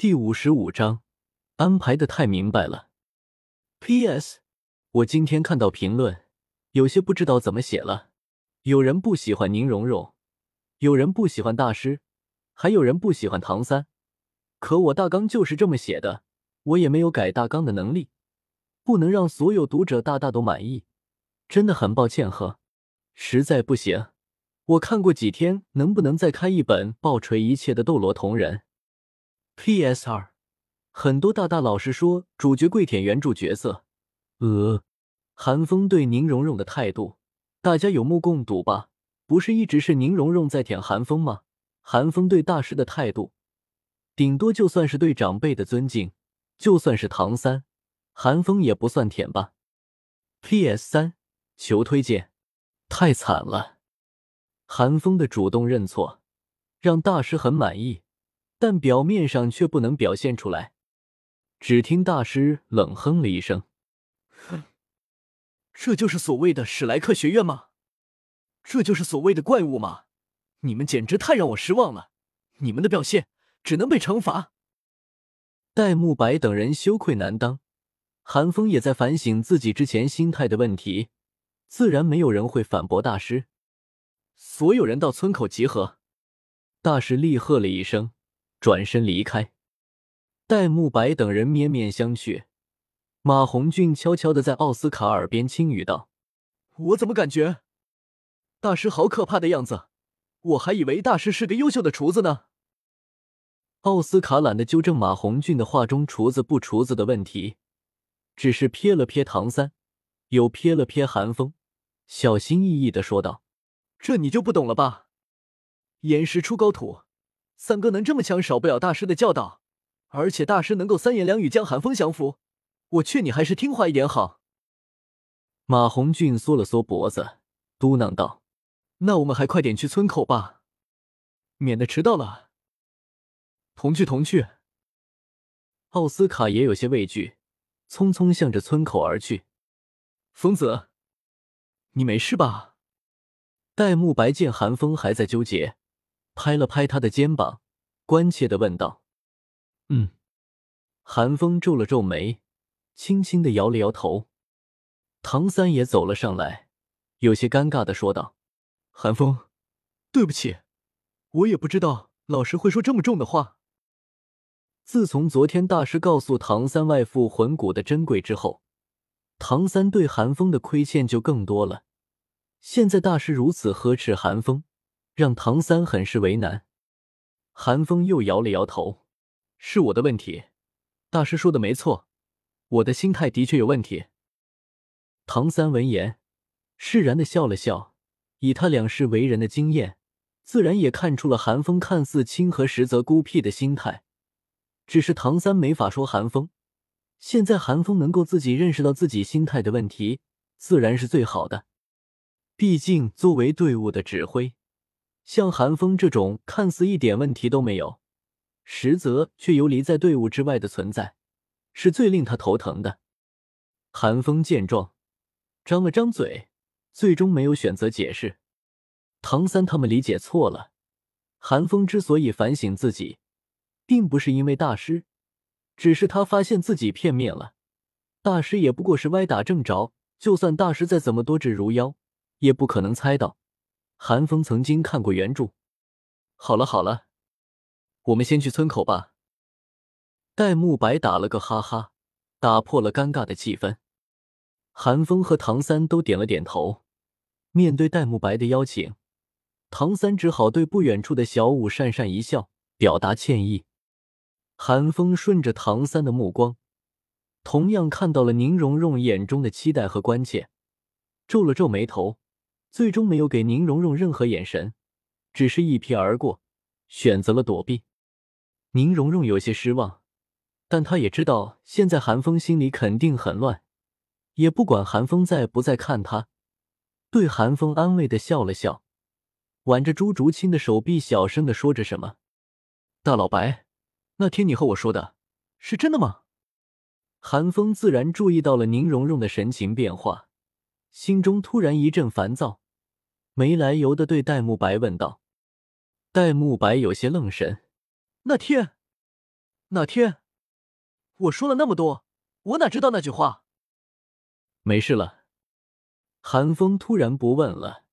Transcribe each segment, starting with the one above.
第五十五章，安排的太明白了。P.S. 我今天看到评论，有些不知道怎么写了。有人不喜欢宁荣荣，有人不喜欢大师，还有人不喜欢唐三。可我大纲就是这么写的，我也没有改大纲的能力，不能让所有读者大大都满意。真的很抱歉呵，实在不行，我看过几天，能不能再开一本爆锤一切的斗罗同人？P.S. 二，很多大大老师说主角跪舔原著角色，呃，韩风对宁荣荣的态度，大家有目共睹吧？不是一直是宁荣荣在舔韩风吗？韩风对大师的态度，顶多就算是对长辈的尊敬，就算是唐三，韩风也不算舔吧？P.S. 三，求推荐，太惨了，韩风的主动认错，让大师很满意。但表面上却不能表现出来。只听大师冷哼了一声：“哼，这就是所谓的史莱克学院吗？这就是所谓的怪物吗？你们简直太让我失望了！你们的表现只能被惩罚。”戴沐白等人羞愧难当，韩风也在反省自己之前心态的问题，自然没有人会反驳大师。所有人到村口集合！大师厉喝了一声。转身离开，戴沐白等人面面相觑。马红俊悄悄的在奥斯卡耳边轻语道：“我怎么感觉大师好可怕的样子？我还以为大师是个优秀的厨子呢。”奥斯卡懒得纠正马红俊的话中厨子不厨子的问题，只是瞥了瞥唐三，又瞥了瞥韩风，小心翼翼的说道：“这你就不懂了吧？岩石出高土。”三哥能这么强，少不了大师的教导，而且大师能够三言两语将寒风降服。我劝你还是听话一点好。马红俊缩了缩脖子，嘟囔道：“那我们还快点去村口吧，免得迟到了。”同去，同去。奥斯卡也有些畏惧，匆匆向着村口而去。疯子，你没事吧？戴沐白见寒风还在纠结。拍了拍他的肩膀，关切的问道：“嗯。”韩风皱了皱眉，轻轻的摇了摇头。唐三也走了上来，有些尴尬的说道：“韩风，对不起，我也不知道老师会说这么重的话。”自从昨天大师告诉唐三外附魂骨的珍贵之后，唐三对韩风的亏欠就更多了。现在大师如此呵斥韩风。让唐三很是为难，韩风又摇了摇头：“是我的问题，大师说的没错，我的心态的确有问题。”唐三闻言释然的笑了笑，以他两世为人的经验，自然也看出了韩风看似亲和，实则孤僻的心态。只是唐三没法说韩风，现在韩风能够自己认识到自己心态的问题，自然是最好的。毕竟作为队伍的指挥。像韩风这种看似一点问题都没有，实则却游离在队伍之外的存在，是最令他头疼的。韩风见状，张了张嘴，最终没有选择解释。唐三他们理解错了，韩风之所以反省自己，并不是因为大师，只是他发现自己片面了。大师也不过是歪打正着，就算大师再怎么多智如妖，也不可能猜到。韩风曾经看过原著。好了好了，我们先去村口吧。戴沐白打了个哈哈，打破了尴尬的气氛。韩风和唐三都点了点头。面对戴沐白的邀请，唐三只好对不远处的小舞讪讪一笑，表达歉意。韩风顺着唐三的目光，同样看到了宁荣荣眼中的期待和关切，皱了皱眉头。最终没有给宁荣荣任何眼神，只是一瞥而过，选择了躲避。宁荣荣有些失望，但他也知道现在韩风心里肯定很乱，也不管韩风在不在看他，对韩风安慰的笑了笑，挽着朱竹清的手臂，小声的说着什么：“大老白，那天你和我说的是真的吗？”韩风自然注意到了宁荣荣的神情变化，心中突然一阵烦躁。没来由的对戴沐白问道：“戴沐白有些愣神。那天，那天？我说了那么多，我哪知道那句话？没事了。韩风突然不问了，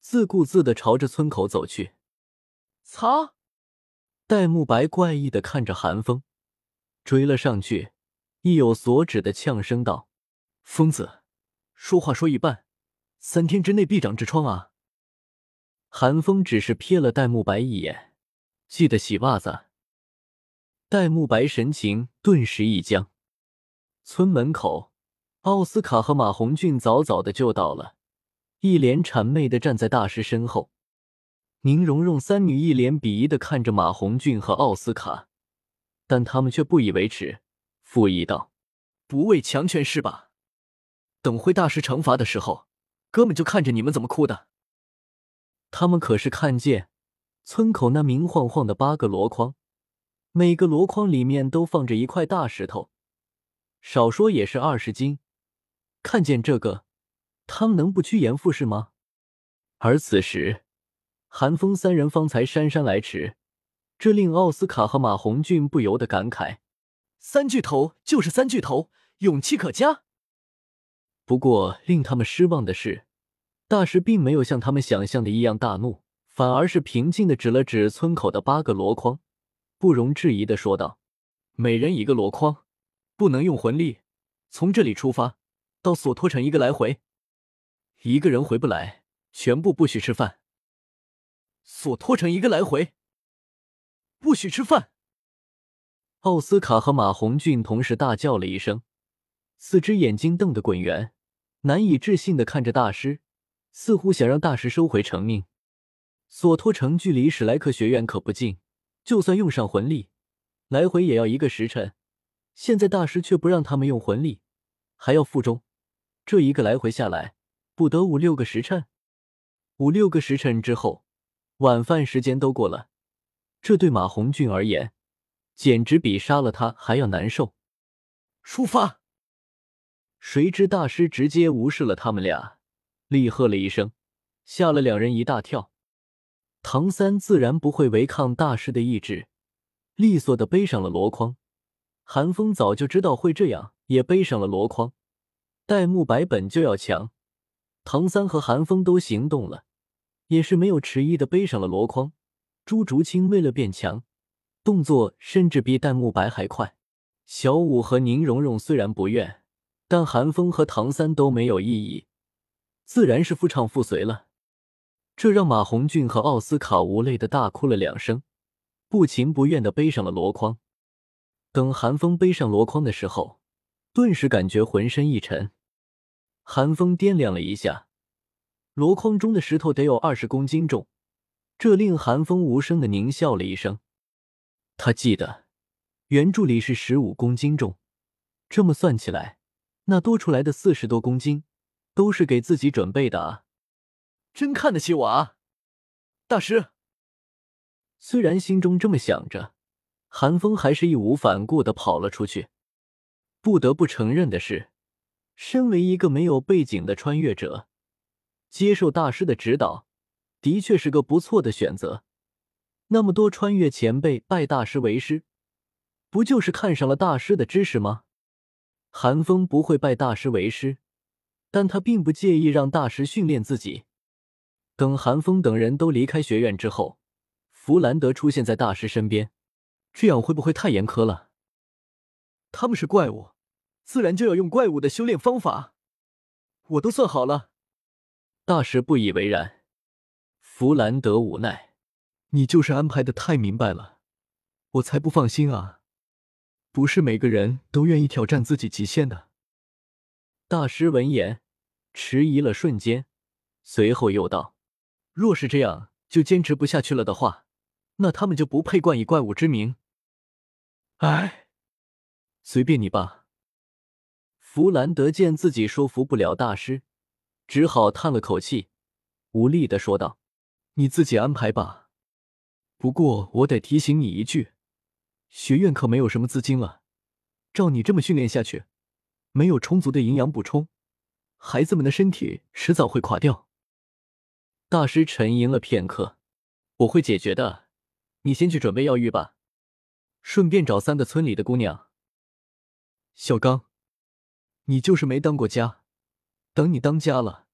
自顾自的朝着村口走去。擦！戴沐白怪异的看着韩风，追了上去，意有所指的呛声道：“疯子，说话说一半，三天之内必长痔疮啊！”韩风只是瞥了戴沐白一眼，记得洗袜子。戴沐白神情顿时一僵。村门口，奥斯卡和马红俊早早的就到了，一脸谄媚的站在大师身后。宁荣荣三女一脸鄙夷的看着马红俊和奥斯卡，但他们却不以为耻，附议道：“不畏强权是吧？等会大师惩罚的时候，哥们就看着你们怎么哭的。”他们可是看见村口那明晃晃的八个箩筐，每个箩筐里面都放着一块大石头，少说也是二十斤。看见这个，他们能不趋炎附势吗？而此时。韩风三人方才姗姗来迟，这令奥斯卡和马红俊不由得感慨：“三巨头就是三巨头，勇气可嘉。”不过令他们失望的是，大师并没有像他们想象的一样大怒，反而是平静的指了指村口的八个箩筐，不容置疑的说道：“每人一个箩筐，不能用魂力，从这里出发到索托城一个来回，一个人回不来，全部不许吃饭。”索托城一个来回，不许吃饭。奥斯卡和马红俊同时大叫了一声，四只眼睛瞪得滚圆，难以置信的看着大师，似乎想让大师收回成命。索托城距离史莱克学院可不近，就算用上魂力，来回也要一个时辰。现在大师却不让他们用魂力，还要负重，这一个来回下来，不得五六个时辰。五六个时辰之后。晚饭时间都过了，这对马红俊而言，简直比杀了他还要难受。出发！谁知大师直接无视了他们俩，厉喝了一声，吓了两人一大跳。唐三自然不会违抗大师的意志，利索的背上了箩筐。韩风早就知道会这样，也背上了箩筐。戴沐白本就要强，唐三和韩风都行动了。也是没有迟疑的背上了箩筐。朱竹清为了变强，动作甚至比戴沐白还快。小五和宁荣荣虽然不愿，但韩风和唐三都没有异议，自然是夫唱妇随了。这让马红俊和奥斯卡无泪的大哭了两声，不情不愿的背上了箩筐。等韩风背上箩筐的时候，顿时感觉浑身一沉。韩风掂量了一下。箩筐中的石头得有二十公斤重，这令韩风无声的狞笑了一声。他记得原著里是十五公斤重，这么算起来，那多出来的四十多公斤都是给自己准备的啊！真看得起我啊，大师。虽然心中这么想着，韩风还是义无反顾的跑了出去。不得不承认的是，身为一个没有背景的穿越者。接受大师的指导，的确是个不错的选择。那么多穿越前辈拜大师为师，不就是看上了大师的知识吗？韩风不会拜大师为师，但他并不介意让大师训练自己。等韩风等人都离开学院之后，弗兰德出现在大师身边，这样会不会太严苛了？他们是怪物，自然就要用怪物的修炼方法。我都算好了。大师不以为然，弗兰德无奈：“你就是安排的太明白了，我才不放心啊！不是每个人都愿意挑战自己极限的。”大师闻言迟疑了瞬间，随后又道：“若是这样就坚持不下去了的话，那他们就不配冠以怪物之名。”哎，随便你吧。弗兰德见自己说服不了大师。只好叹了口气，无力的说道：“你自己安排吧。不过我得提醒你一句，学院可没有什么资金了。照你这么训练下去，没有充足的营养补充，孩子们的身体迟早会垮掉。”大师沉吟了片刻：“我会解决的，你先去准备药浴吧。”顺便找三个村里的姑娘。小刚，你就是没当过家，等你当家了，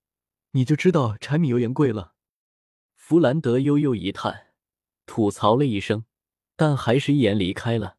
你就知道柴米油盐贵了。弗兰德悠悠一叹，吐槽了一声，但还是一言离开了。